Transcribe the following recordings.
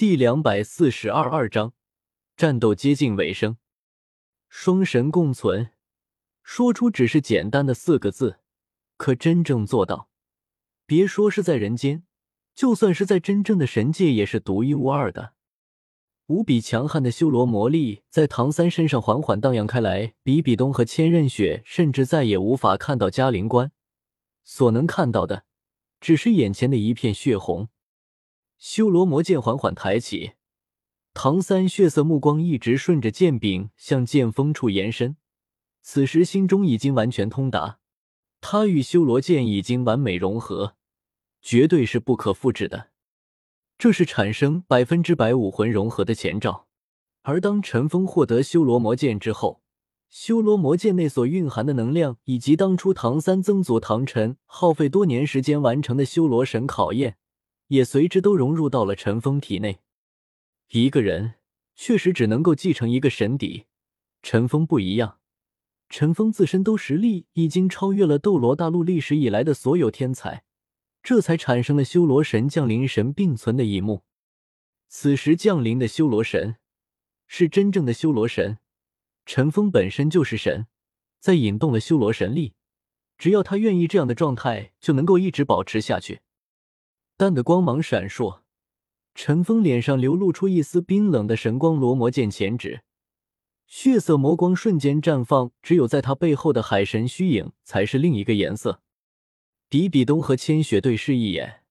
第两百四十二二章，战斗接近尾声。双神共存，说出只是简单的四个字，可真正做到，别说是在人间，就算是在真正的神界，也是独一无二的。无比强悍的修罗魔力在唐三身上缓缓荡漾开来，比比东和千仞雪甚至再也无法看到嘉陵关，所能看到的，只是眼前的一片血红。修罗魔剑缓缓抬起，唐三血色目光一直顺着剑柄向剑锋处延伸。此时心中已经完全通达，他与修罗剑已经完美融合，绝对是不可复制的。这是产生百分之百武魂融合的前兆。而当陈峰获得修罗魔剑之后，修罗魔剑内所蕴含的能量，以及当初唐三曾祖唐晨耗费多年时间完成的修罗神考验。也随之都融入到了陈峰体内。一个人确实只能够继承一个神底，陈峰不一样，陈峰自身都实力已经超越了斗罗大陆历史以来的所有天才，这才产生了修罗神降临神并存的一幕。此时降临的修罗神是真正的修罗神，陈峰本身就是神，在引动了修罗神力，只要他愿意，这样的状态就能够一直保持下去。淡的光芒闪烁，陈峰脸上流露出一丝冰冷的神光。罗魔剑前指，血色魔光瞬间绽放。只有在他背后的海神虚影才是另一个颜色。比比东和千雪对视一眼，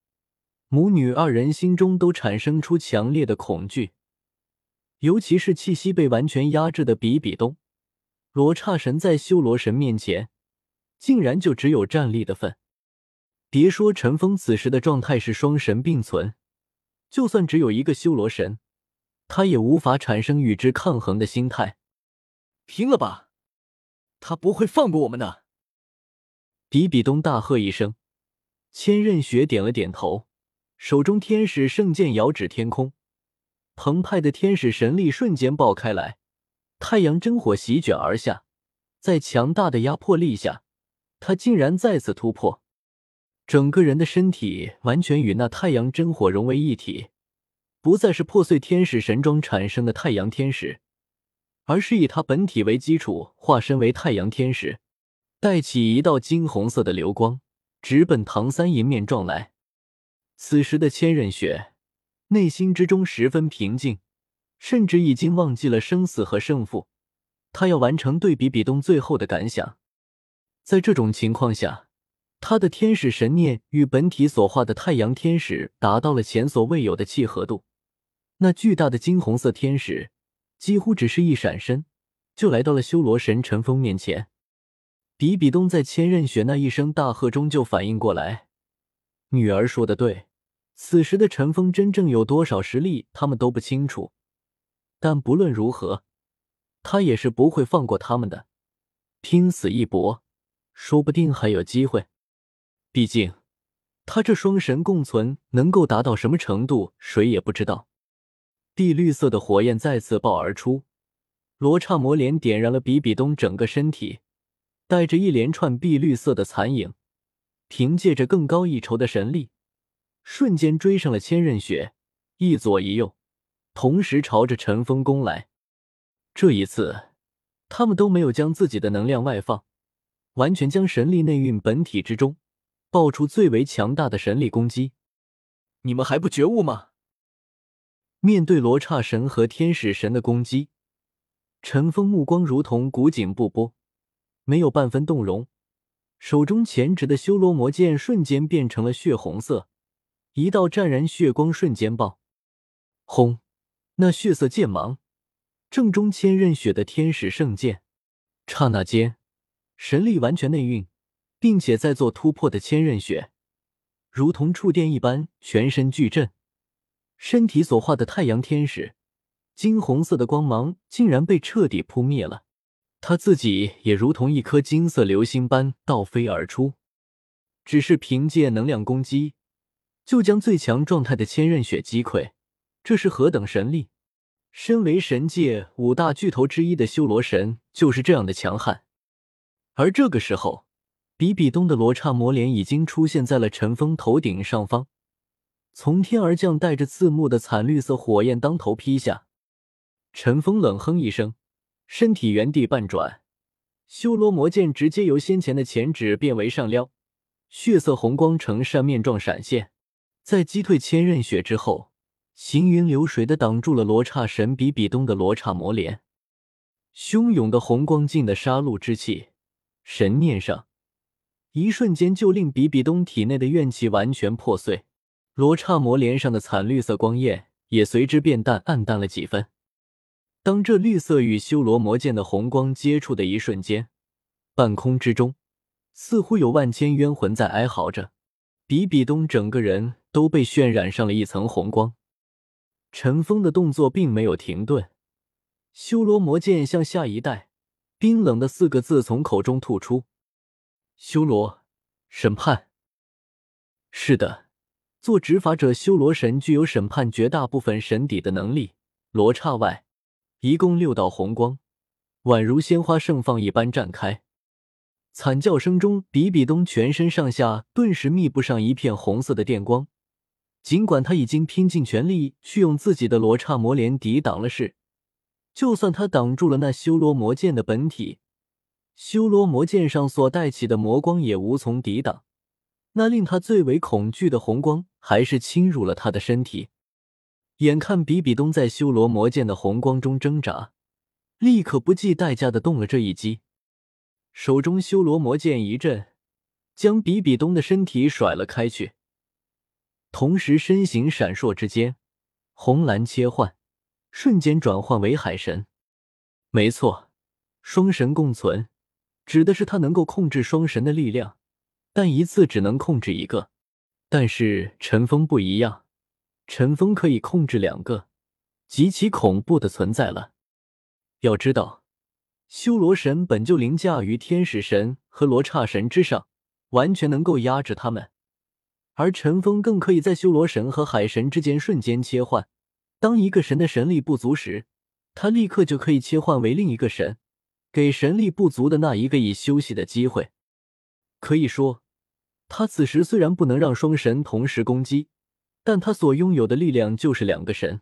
母女二人心中都产生出强烈的恐惧，尤其是气息被完全压制的比比东。罗刹神在修罗神面前，竟然就只有站立的份。别说陈峰此时的状态是双神并存，就算只有一个修罗神，他也无法产生与之抗衡的心态。拼了吧！他不会放过我们的！比比东大喝一声，千仞雪点了点头，手中天使圣剑遥指天空，澎湃的天使神力瞬间爆开来，太阳真火席卷而下，在强大的压迫力下，他竟然再次突破。整个人的身体完全与那太阳真火融为一体，不再是破碎天使神装产生的太阳天使，而是以他本体为基础，化身为太阳天使，带起一道金红色的流光，直奔唐三迎面撞来。此时的千仞雪内心之中十分平静，甚至已经忘记了生死和胜负，他要完成对比比东最后的感想。在这种情况下。他的天使神念与本体所化的太阳天使达到了前所未有的契合度，那巨大的金红色天使几乎只是一闪身，就来到了修罗神陈峰面前。比比东在千仞雪那一声大喝中就反应过来，女儿说的对，此时的陈峰真正有多少实力，他们都不清楚。但不论如何，他也是不会放过他们的，拼死一搏，说不定还有机会。毕竟，他这双神共存能够达到什么程度，谁也不知道。碧绿色的火焰再次爆而出，罗刹魔莲点燃了比比东整个身体，带着一连串碧绿色的残影，凭借着更高一筹的神力，瞬间追上了千仞雪，一左一右，同时朝着陈峰攻来。这一次，他们都没有将自己的能量外放，完全将神力内蕴本体之中。爆出最为强大的神力攻击，你们还不觉悟吗？面对罗刹神和天使神的攻击，陈峰目光如同古井不波，没有半分动容。手中前指的修罗魔剑瞬间变成了血红色，一道湛然血光瞬间爆，轰！那血色剑芒正中千仞雪的天使圣剑，刹那间，神力完全内蕴。并且在做突破的千仞雪，如同触电一般，全身巨震，身体所化的太阳天使，金红色的光芒竟然被彻底扑灭了。他自己也如同一颗金色流星般倒飞而出，只是凭借能量攻击，就将最强状态的千仞雪击溃，这是何等神力！身为神界五大巨头之一的修罗神，就是这样的强悍。而这个时候。比比东的罗刹魔莲已经出现在了陈峰头顶上方，从天而降，带着刺目的惨绿色火焰当头劈下。陈峰冷哼一声，身体原地半转，修罗魔剑直接由先前的前指变为上撩，血色红光呈扇面状闪现，在击退千仞雪之后，行云流水的挡住了罗刹神比比东的罗刹魔莲。汹涌的红光劲的杀戮之气，神念上，一瞬间就令比比东体内的怨气完全破碎。罗刹魔莲上的惨绿色光焰也随之变淡，暗淡了几分。当这绿色与修罗魔剑的红光接触的一瞬间，半空之中似乎有万千冤魂在哀嚎着。比比东整个人都被渲染上了一层红光。陈峰的动作并没有停顿。修罗魔剑向下一带，冰冷的四个字从口中吐出：“修罗审判。”是的，做执法者，修罗神具有审判绝大部分神邸的能力。罗刹外，一共六道红光，宛如鲜花盛放一般绽开。惨叫声中，比比东全身上下顿时密布上一片红色的电光。尽管他已经拼尽全力去用自己的罗刹魔莲抵挡了事。就算他挡住了那修罗魔剑的本体，修罗魔剑上所带起的魔光也无从抵挡。那令他最为恐惧的红光，还是侵入了他的身体。眼看比比东在修罗魔剑的红光中挣扎，立刻不计代价的动了这一击，手中修罗魔剑一震，将比比东的身体甩了开去。同时，身形闪烁之间，红蓝切换。瞬间转换为海神，没错，双神共存，指的是他能够控制双神的力量，但一次只能控制一个。但是陈峰不一样，陈峰可以控制两个，极其恐怖的存在了。要知道，修罗神本就凌驾于天使神和罗刹神之上，完全能够压制他们，而陈峰更可以在修罗神和海神之间瞬间切换。当一个神的神力不足时，他立刻就可以切换为另一个神，给神力不足的那一个以休息的机会。可以说，他此时虽然不能让双神同时攻击，但他所拥有的力量就是两个神，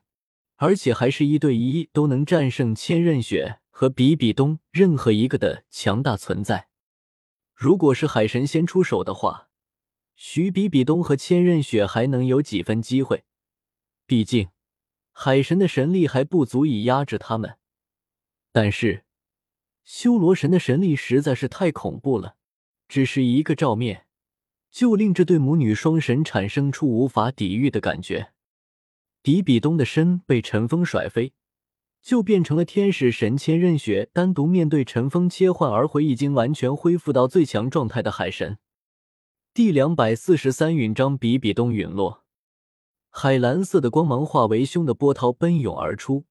而且还是一对一都能战胜千仞雪和比比东任何一个的强大存在。如果是海神先出手的话，许比比东和千仞雪还能有几分机会，毕竟。海神的神力还不足以压制他们，但是修罗神的神力实在是太恐怖了，只是一个照面，就令这对母女双神产生出无法抵御的感觉。比比东的身被陈峰甩飞，就变成了天使神千仞雪单独面对陈峰切换而回，已经完全恢复到最强状态的海神。第两百四十三章，比比东陨落。海蓝色的光芒化为凶的波涛奔涌而出，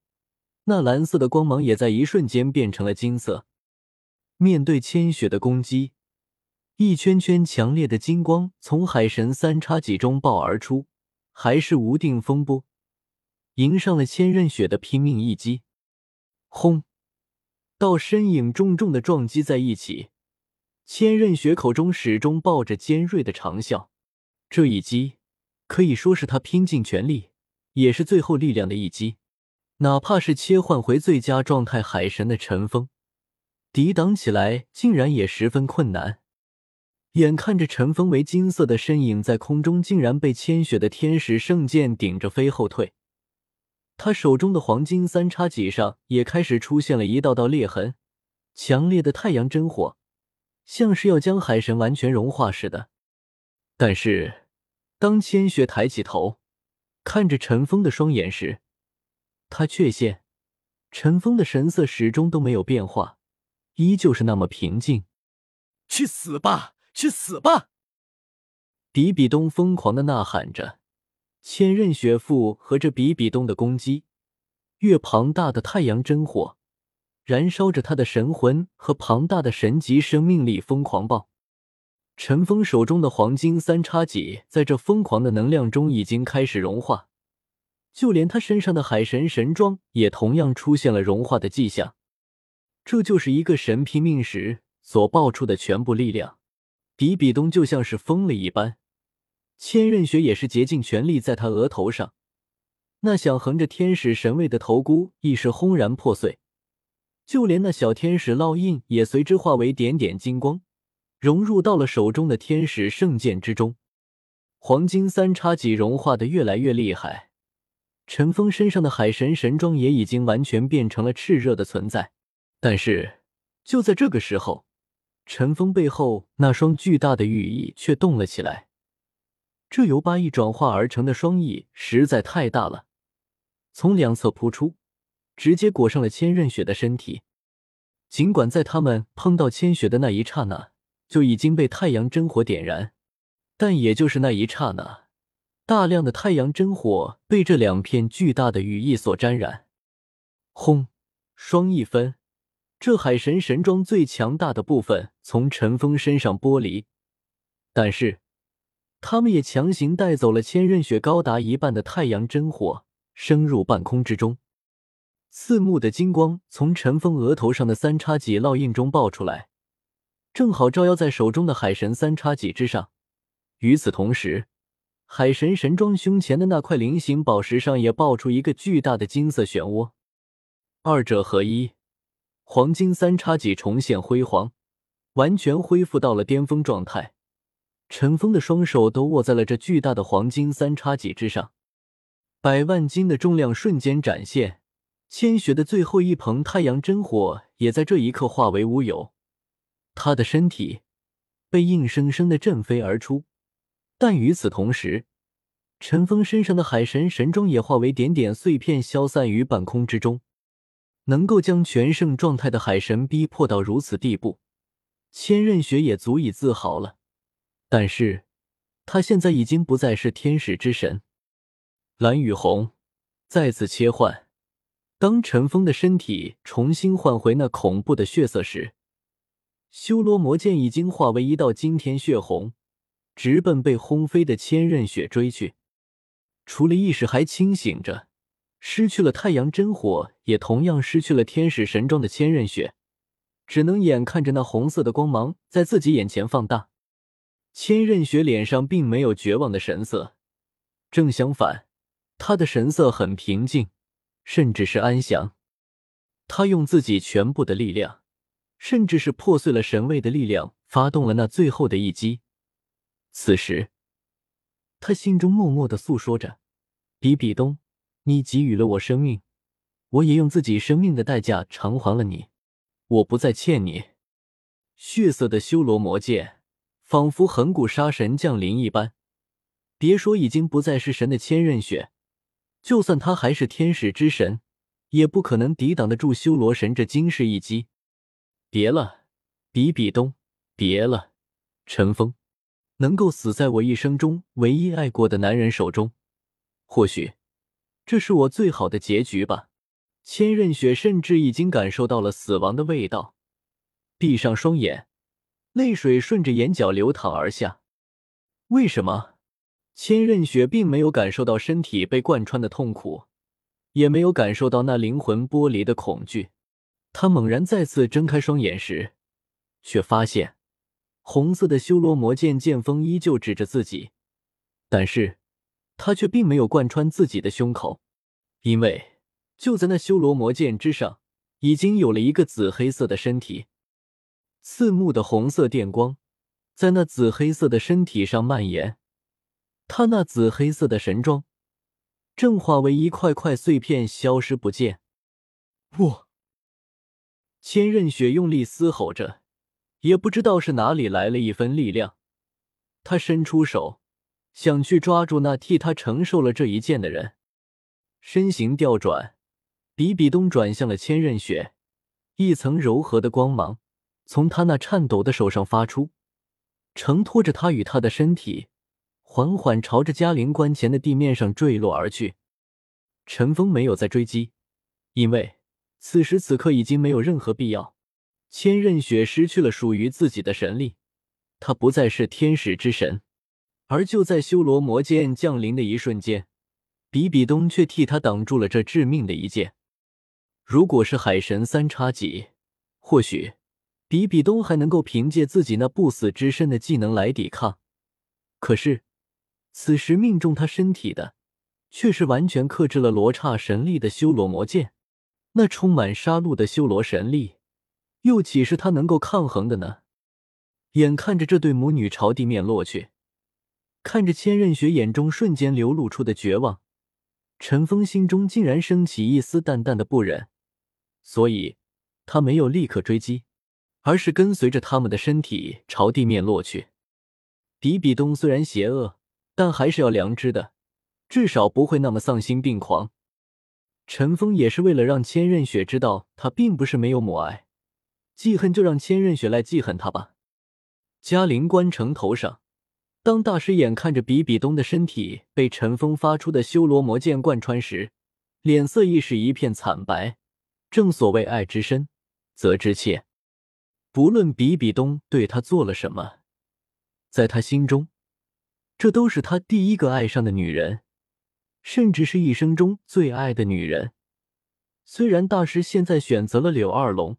那蓝色的光芒也在一瞬间变成了金色。面对千雪的攻击，一圈圈强烈的金光从海神三叉戟中爆而出，还是无定风波，迎上了千仞雪的拼命一击。轰！道身影重重的撞击在一起，千仞雪口中始终抱着尖锐的长啸。这一击。可以说是他拼尽全力，也是最后力量的一击。哪怕是切换回最佳状态海神的陈峰，抵挡起来竟然也十分困难。眼看着陈峰为金色的身影在空中竟然被千雪的天使圣剑顶着飞后退，他手中的黄金三叉戟上也开始出现了一道道裂痕，强烈的太阳真火，像是要将海神完全融化似的。但是。当千雪抬起头，看着陈峰的双眼时，他却现陈峰的神色始终都没有变化，依旧是那么平静。去死吧，去死吧！比比东疯狂的呐喊着，千仞雪复合着比比东的攻击，越庞大的太阳真火燃烧着他的神魂和庞大的神级生命力疯狂爆。陈峰手中的黄金三叉戟在这疯狂的能量中已经开始融化，就连他身上的海神神装也同样出现了融化的迹象。这就是一个神拼命时所爆出的全部力量。比比东就像是疯了一般，千仞雪也是竭尽全力在他额头上，那想横着天使神位的头箍亦是轰然破碎，就连那小天使烙印也随之化为点点金光，融入到了手中的天使圣剑之中。黄金三叉戟融化的越来越厉害，陈峰身上的海神神装也已经完全变成了炽热的存在。但是就在这个时候，陈峰背后那双巨大的羽翼却动了起来。这由八翼转化而成的双翼实在太大了，从两侧扑出，直接裹上了千仞雪的身体。尽管在他们碰到千雪的那一刹那就已经被太阳真火点燃，但也就是那一刹那，大量的太阳真火被这两片巨大的羽翼所沾染。轰！双翼分，这海神神装最强大的部分从陈峰身上剥离，但是。他们也强行带走了千仞雪高达一半的太阳真火，升入半空之中。刺目的金光从陈峰额头上的三叉戟烙印中爆出来，正好照耀在手中的海神三叉戟之上。与此同时，海神神装胸前的那块菱形宝石上也爆出一个巨大的金色漩涡，二者合一，黄金三叉戟重现辉煌，完全恢复到了巅峰状态。陈峰的双手都握在了这巨大的黄金三叉戟之上，百万斤的重量瞬间展现。千雪的最后一捧太阳真火也在这一刻化为乌有，他的身体被硬生生的震飞而出。但与此同时，陈峰身上的海神神装也化为点点碎片，消散于半空之中。能够将全盛状态的海神逼迫到如此地步，千仞雪也足以自豪了。但是，他现在已经不再是天使之神。蓝与红再次切换。当陈峰的身体重新换回那恐怖的血色时，修罗魔剑已经化为一道惊天血红，直奔被轰飞的千仞雪追去。除了意识还清醒着，失去了太阳真火，也同样失去了天使神装的千仞雪，只能眼看着那红色的光芒在自己眼前放大。千仞雪脸上并没有绝望的神色，正相反，她的神色很平静，甚至是安详。他用自己全部的力量，甚至是破碎了神位的力量，发动了那最后的一击。此时，他心中默默的诉说着：“比比东，你给予了我生命，我也用自己生命的代价偿还了你，我不再欠你。”血色的修罗魔剑。仿佛横古杀神降临一般，别说已经不再是神的千仞雪，就算他还是天使之神，也不可能抵挡得住修罗神这惊世一击。别了，比比东，别了，陈峰，能够死在我一生中唯一爱过的男人手中，或许这是我最好的结局吧。千仞雪甚至已经感受到了死亡的味道，闭上双眼。泪水顺着眼角流淌而下。为什么？千仞雪并没有感受到身体被贯穿的痛苦，也没有感受到那灵魂剥离的恐惧。她猛然再次睁开双眼时，却发现红色的修罗魔剑剑锋依旧指着自己，但是他却并没有贯穿自己的胸口，因为就在那修罗魔剑之上，已经有了一个紫黑色的身体。刺目的红色电光在那紫黑色的身体上蔓延，他那紫黑色的神装正化为一块块碎片消失不见。不！千仞雪用力嘶吼着，也不知道是哪里来了一分力量，他伸出手想去抓住那替他承受了这一剑的人，身形调转，比比东转向了千仞雪，一层柔和的光芒。从他那颤抖的手上发出，承托着他与他的身体，缓缓朝着嘉陵关前的地面上坠落而去。陈峰没有再追击，因为此时此刻已经没有任何必要。千仞雪失去了属于自己的神力，他不再是天使之神。而就在修罗魔剑降临的一瞬间，比比东却替他挡住了这致命的一剑。如果是海神三叉戟，或许。比比东还能够凭借自己那不死之身的技能来抵抗，可是此时命中他身体的，却是完全克制了罗刹神力的修罗魔剑。那充满杀戮的修罗神力，又岂是他能够抗衡的呢？眼看着这对母女朝地面落去，看着千仞雪眼中瞬间流露出的绝望，陈峰心中竟然升起一丝淡淡的不忍，所以他没有立刻追击，而是跟随着他们的身体朝地面落去。比比东虽然邪恶，但还是要良知的，至少不会那么丧心病狂。陈峰也是为了让千仞雪知道他并不是没有母爱，记恨就让千仞雪来记恨他吧。嘉陵关城头上，当大师眼看着比比东的身体被陈峰发出的修罗魔剑贯穿时，脸色亦是一片惨白。正所谓爱之深，责之切。不论比比东对他做了什么，在他心中，这都是他第一个爱上的女人。甚至是一生中最爱的女人。虽然大师现在选择了柳二龙，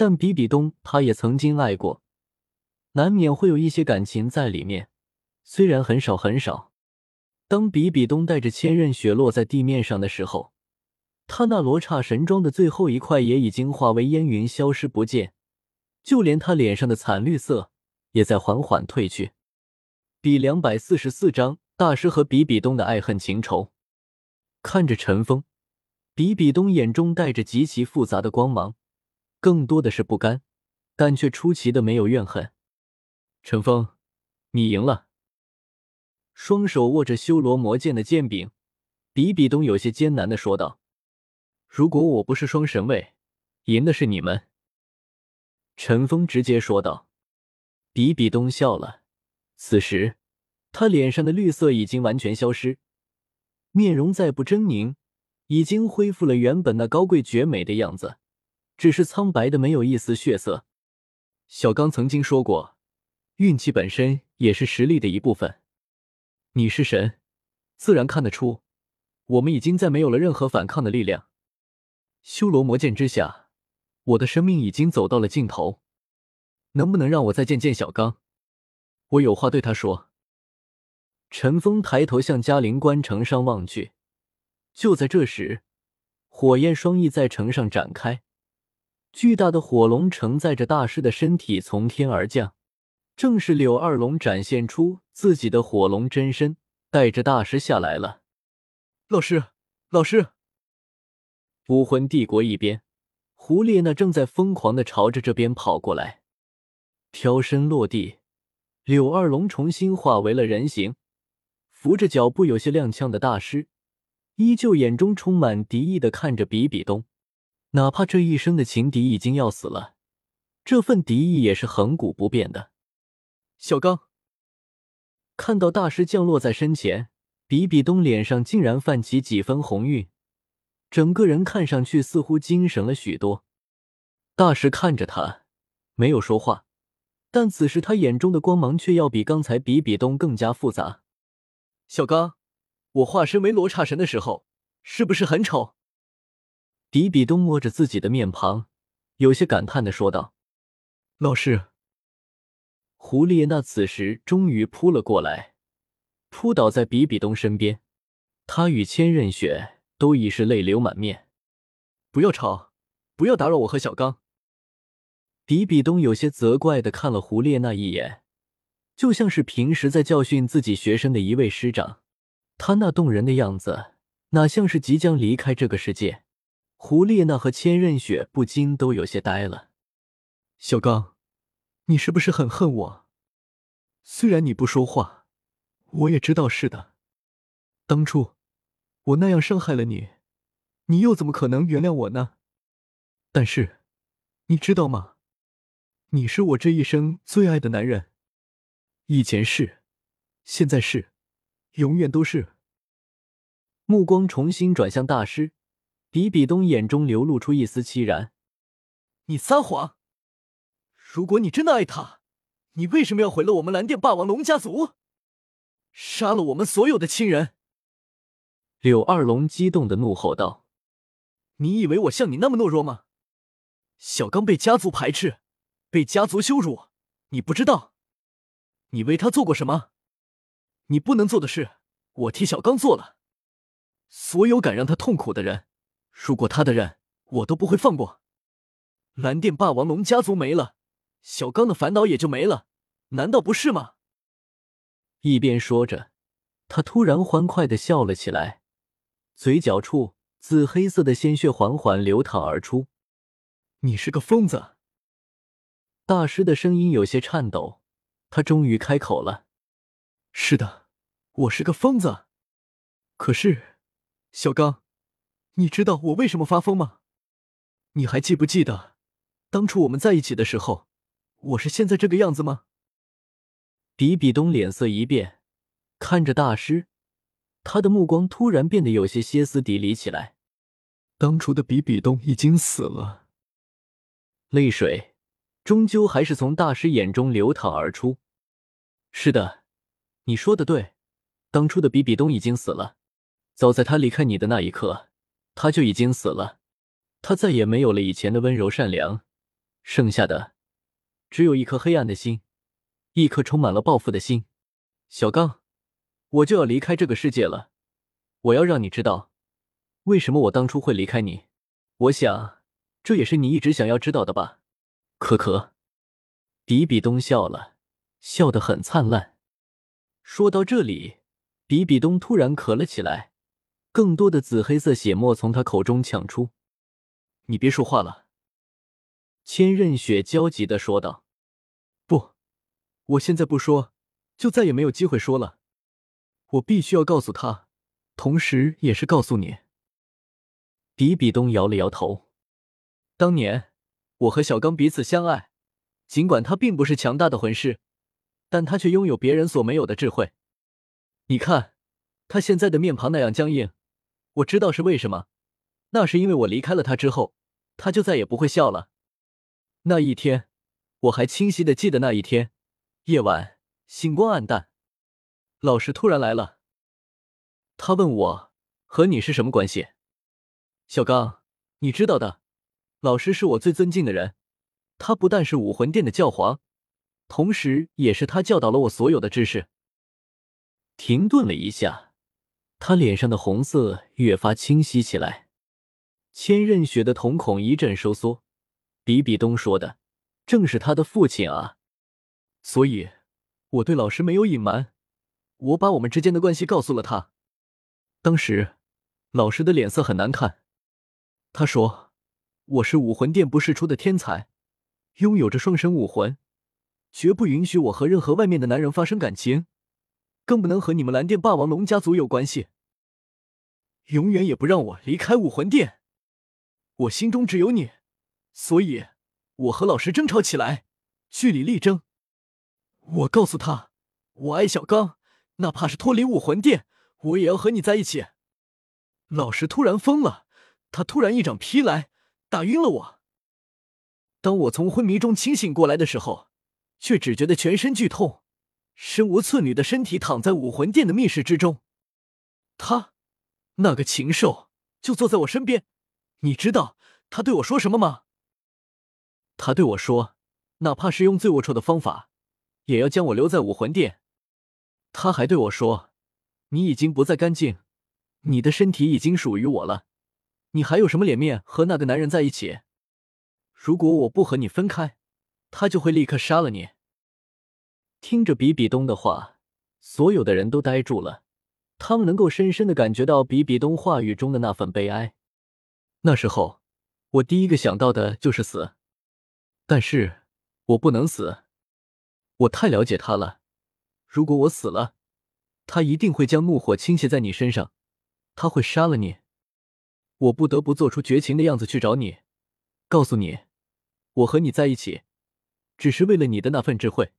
但比比东他也曾经爱过，难免会有一些感情在里面，虽然很少很少。当比比东带着千仞雪落在地面上的时候，他那罗刹神装的最后一块也已经化为烟云消失不见，就连他脸上的惨绿色也在缓缓褪去。第两百四十四章。大师和比比东的爱恨情仇，看着陈峰，比比东眼中带着极其复杂的光芒，更多的是不甘，但却出奇的没有怨恨。陈峰，你赢了。双手握着修罗魔剑的剑柄，比比东有些艰难的说道：“如果我不是双神位，赢的是你们。”陈峰直接说道。比比东笑了，此时。他脸上的绿色已经完全消失，面容再不狰狞，已经恢复了原本那高贵绝美的样子，只是苍白的没有一丝血色。小刚曾经说过，运气本身也是实力的一部分。你是神，自然看得出，我们已经再没有了任何反抗的力量。修罗魔剑之下，我的生命已经走到了尽头，能不能让我再见见小刚？我有话对他说。陈峰抬头向嘉陵关城上望去，就在这时，火焰双翼在城上展开，巨大的火龙承载着大师的身体从天而降。正是柳二龙展现出自己的火龙真身，带着大师下来了。老师，老师！武魂帝国一边，胡列娜正在疯狂的朝着这边跑过来，飘身落地，柳二龙重新化为了人形。扶着脚步有些踉跄的大师，依旧眼中充满敌意的看着比比东，哪怕这一生的情敌已经要死了，这份敌意也是恒古不变的。小刚看到大师降落在身前，比比东脸上竟然泛起几分红晕，整个人看上去似乎精神了许多。大师看着他，没有说话，但此时他眼中的光芒却要比刚才比比东更加复杂。小刚，我化身为罗刹神的时候，是不是很丑？比比东摸着自己的面庞，有些感叹的说道：“老师。”胡列娜此时终于扑了过来，扑倒在比比东身边。他与千仞雪都已是泪流满面。不要吵，不要打扰我和小刚。比比东有些责怪的看了胡列娜一眼。就像是平时在教训自己学生的一位师长，他那动人的样子，哪像是即将离开这个世界？胡列娜和千仞雪不禁都有些呆了。小刚，你是不是很恨我？虽然你不说话，我也知道是的。当初我那样伤害了你，你又怎么可能原谅我呢？但是，你知道吗？你是我这一生最爱的男人。以前是，现在是，永远都是。目光重新转向大师，比比东眼中流露出一丝凄然。你撒谎！如果你真的爱他，你为什么要毁了我们蓝电霸王龙家族，杀了我们所有的亲人？柳二龙激动的怒吼道：“你以为我像你那么懦弱吗？小刚被家族排斥，被家族羞辱，你不知道。”你为他做过什么？你不能做的事，我替小刚做了。所有敢让他痛苦的人，如果他的人，我都不会放过。蓝电霸王龙家族没了，小刚的烦恼也就没了，难道不是吗？一边说着，他突然欢快的笑了起来，嘴角处紫黑色的鲜血缓缓流淌而出。你是个疯子！大师的声音有些颤抖，他终于开口了：“是的，我是个疯子。可是，小刚，你知道我为什么发疯吗？你还记不记得，当初我们在一起的时候，我是现在这个样子吗？”比比东脸色一变，看着大师，他的目光突然变得有些歇斯底里起来。当初的比比东已经死了，泪水终究还是从大师眼中流淌而出。是的，你说的对，当初的比比东已经死了。早在他离开你的那一刻，他就已经死了。他再也没有了以前的温柔善良，剩下的只有一颗黑暗的心。一颗充满了报复的心，小刚，我就要离开这个世界了。我要让你知道，为什么我当初会离开你。我想，这也是你一直想要知道的吧？可可，比比东笑了，笑得很灿烂。说到这里，比比东突然咳了起来，更多的紫黑色血沫从他口中抢出。你别说话了，千仞雪焦急的说道。不我现在不说，就再也没有机会说了。我必须要告诉他，同时也是告诉你。比比东摇了摇头。当年我和小刚彼此相爱，尽管他并不是强大的魂师，但他却拥有别人所没有的智慧。你看，他现在的面庞那样僵硬，我知道是为什么。那是因为我离开了他之后，他就再也不会笑了。那一天，我还清晰的记得那一天。夜晚，星光暗淡，老师突然来了。他问我和你是什么关系？小刚，你知道的，老师是我最尊敬的人。他不但是武魂殿的教皇，同时也是他教导了我所有的知识。停顿了一下，他脸上的红色越发清晰起来。千仞雪的瞳孔一阵收缩。比比东说的正是他的父亲啊。所以，我对老师没有隐瞒，我把我们之间的关系告诉了他。当时，老师的脸色很难看。他说：“我是武魂殿不世出的天才，拥有着双生武魂，绝不允许我和任何外面的男人发生感情，更不能和你们蓝电霸王龙家族有关系。永远也不让我离开武魂殿。我心中只有你，所以，我和老师争吵起来，据理力争。”我告诉他，我爱小刚，哪怕是脱离武魂殿，我也要和你在一起。老师突然疯了，他突然一掌劈来，打晕了我。当我从昏迷中清醒过来的时候，却只觉得全身剧痛，身无寸缕的身体躺在武魂殿的密室之中。他，那个禽兽，就坐在我身边。你知道他对我说什么吗？他对我说，哪怕是用最龌龊的方法。也要将我留在武魂殿。他还对我说：“你已经不再干净，你的身体已经属于我了，你还有什么脸面和那个男人在一起？如果我不和你分开，他就会立刻杀了你。”听着比比东的话，所有的人都呆住了，他们能够深深的感觉到比比东话语中的那份悲哀。那时候，我第一个想到的就是死，但是我不能死。我太了解他了，如果我死了，他一定会将怒火倾泻在你身上，他会杀了你。我不得不做出绝情的样子去找你，告诉你，我和你在一起，只是为了你的那份智慧，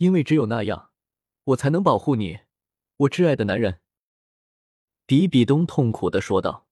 因为只有那样，我才能保护你，我挚爱的男人。比比东痛苦的说道。